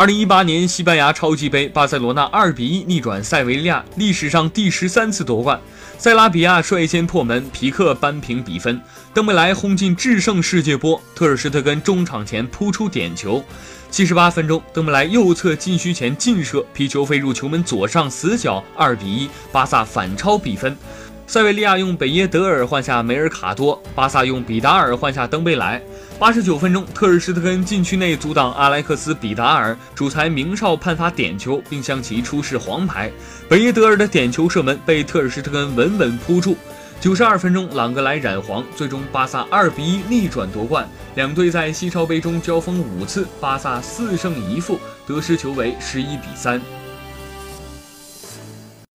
二零一八年西班牙超级杯，巴塞罗那二比一逆转塞维利亚，历史上第十三次夺冠。塞拉比亚率先破门，皮克扳平比分，登贝莱轰进制胜世界波，特尔施特根中场前扑出点球。七十八分钟，登贝莱右侧禁区前劲射，皮球飞入球门左上死角，二比一，巴萨反超比分。塞维利亚用北耶德尔换下梅尔卡多，巴萨用比达尔换下登贝莱。八十九分钟，特尔施特根禁区内阻挡阿莱克斯·比达尔，主裁明哨判罚点球，并向其出示黄牌。本耶德尔的点球射门被特尔施特根稳稳扑住。九十二分钟，朗格莱染黄，最终巴萨二比一逆转夺冠。两队在西超杯中交锋五次，巴萨四胜一负，得失球为十一比三。